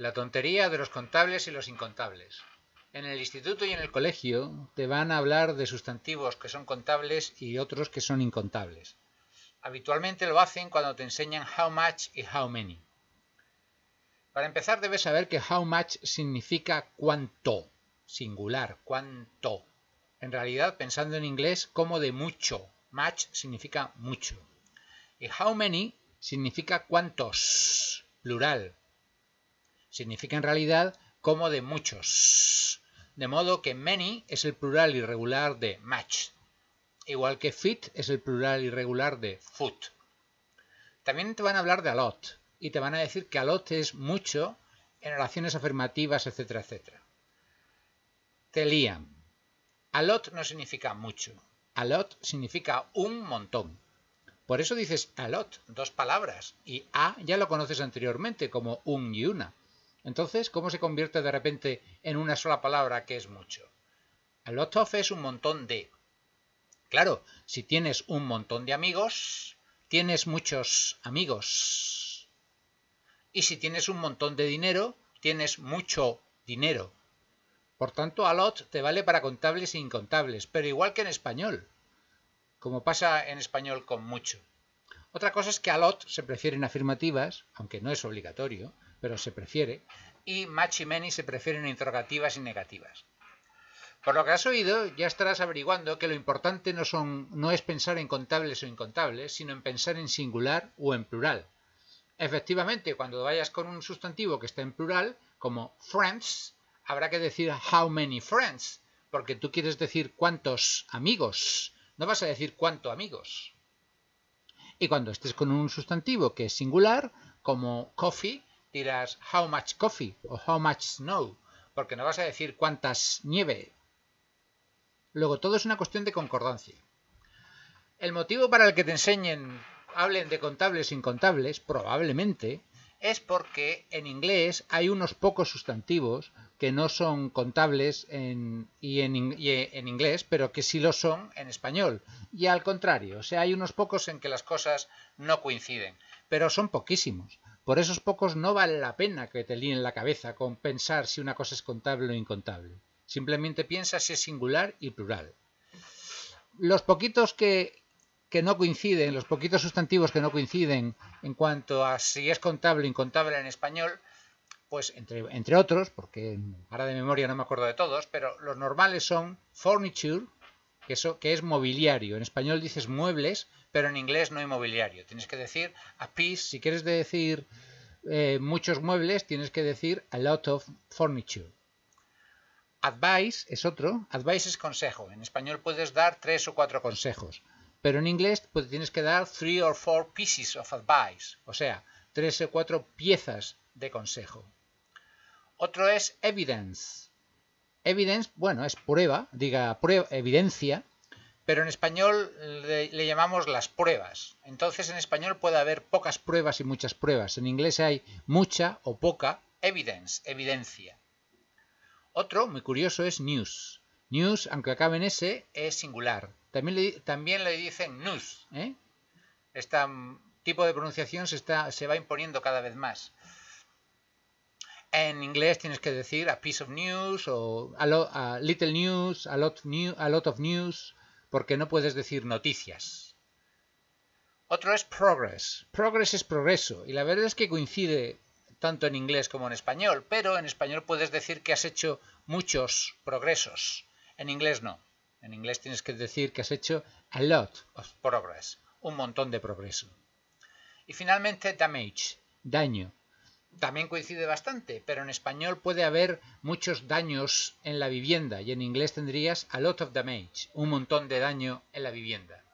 La tontería de los contables y los incontables. En el instituto y en el colegio te van a hablar de sustantivos que son contables y otros que son incontables. Habitualmente lo hacen cuando te enseñan how much y how many. Para empezar debes saber que how much significa cuánto, singular, cuánto. En realidad, pensando en inglés, como de mucho. Much significa mucho. Y how many significa cuántos, plural, significa en realidad como de muchos. De modo que many es el plural irregular de match, igual que fit es el plural irregular de foot. También te van a hablar de a lot y te van a decir que a lot es mucho en oraciones afirmativas, etcétera, etcétera. Te lían. A lot no significa mucho. A lot significa un montón. Por eso dices a lot, dos palabras, y a ya lo conoces anteriormente como un y una. Entonces, ¿cómo se convierte de repente en una sola palabra que es mucho? A lot of es un montón de. Claro, si tienes un montón de amigos, tienes muchos amigos. Y si tienes un montón de dinero, tienes mucho dinero. Por tanto, a lot te vale para contables e incontables, pero igual que en español, como pasa en español con mucho. Otra cosa es que a lot se prefieren afirmativas, aunque no es obligatorio, pero se prefiere, y much y many se prefieren interrogativas y negativas. Por lo que has oído, ya estarás averiguando que lo importante no, son, no es pensar en contables o incontables, sino en pensar en singular o en plural. Efectivamente, cuando vayas con un sustantivo que está en plural, como friends, habrá que decir how many friends, porque tú quieres decir cuántos amigos, no vas a decir cuánto amigos. Y cuando estés con un sustantivo que es singular, como coffee, dirás how much coffee o how much snow, porque no vas a decir cuántas nieve. Luego, todo es una cuestión de concordancia. El motivo para el que te enseñen, hablen de contables e incontables, probablemente, es porque en inglés hay unos pocos sustantivos que no son contables en, y, en, en inglés, pero que sí lo son en español. Y al contrario, o sea, hay unos pocos en que las cosas no coinciden, pero son poquísimos. Por esos pocos no vale la pena que te líen la cabeza con pensar si una cosa es contable o incontable. Simplemente piensa si es singular y plural. Los poquitos que, que no coinciden, los poquitos sustantivos que no coinciden en cuanto a si es contable o incontable en español, pues entre, entre otros, porque ahora de memoria no me acuerdo de todos, pero los normales son furniture, que, eso, que es mobiliario. En español dices muebles, pero en inglés no hay mobiliario. Tienes que decir a piece, si quieres decir eh, muchos muebles, tienes que decir a lot of furniture. Advice es otro. Advice es consejo. En español puedes dar tres o cuatro consejos. Pero en inglés pues, tienes que dar three or four pieces of advice. O sea, tres o cuatro piezas de consejo. Otro es evidence. Evidence, bueno, es prueba, diga prueba, evidencia, pero en español le, llamamos las pruebas. Entonces en español puede haber pocas pruebas y muchas pruebas. En inglés hay mucha o poca evidence, evidencia. Otro muy curioso es news. News, aunque acabe en S, es singular. También le, también le dicen news. Este tipo de pronunciación se, está, se va imponiendo cada vez más. En inglés tienes que decir a piece of news o a, lo, a little news, a lot, new, a lot of news, porque no puedes decir noticias. Otro es progress. Progress es progreso y la verdad es que coincide tanto en inglés como en español, pero en español puedes decir que has hecho muchos progresos. En inglés no. En inglés tienes que decir que has hecho a lot of progress, un montón de progreso. Y finalmente damage, daño. También coincide bastante, pero en español puede haber muchos daños en la vivienda y en inglés tendrías a lot of damage, un montón de daño en la vivienda.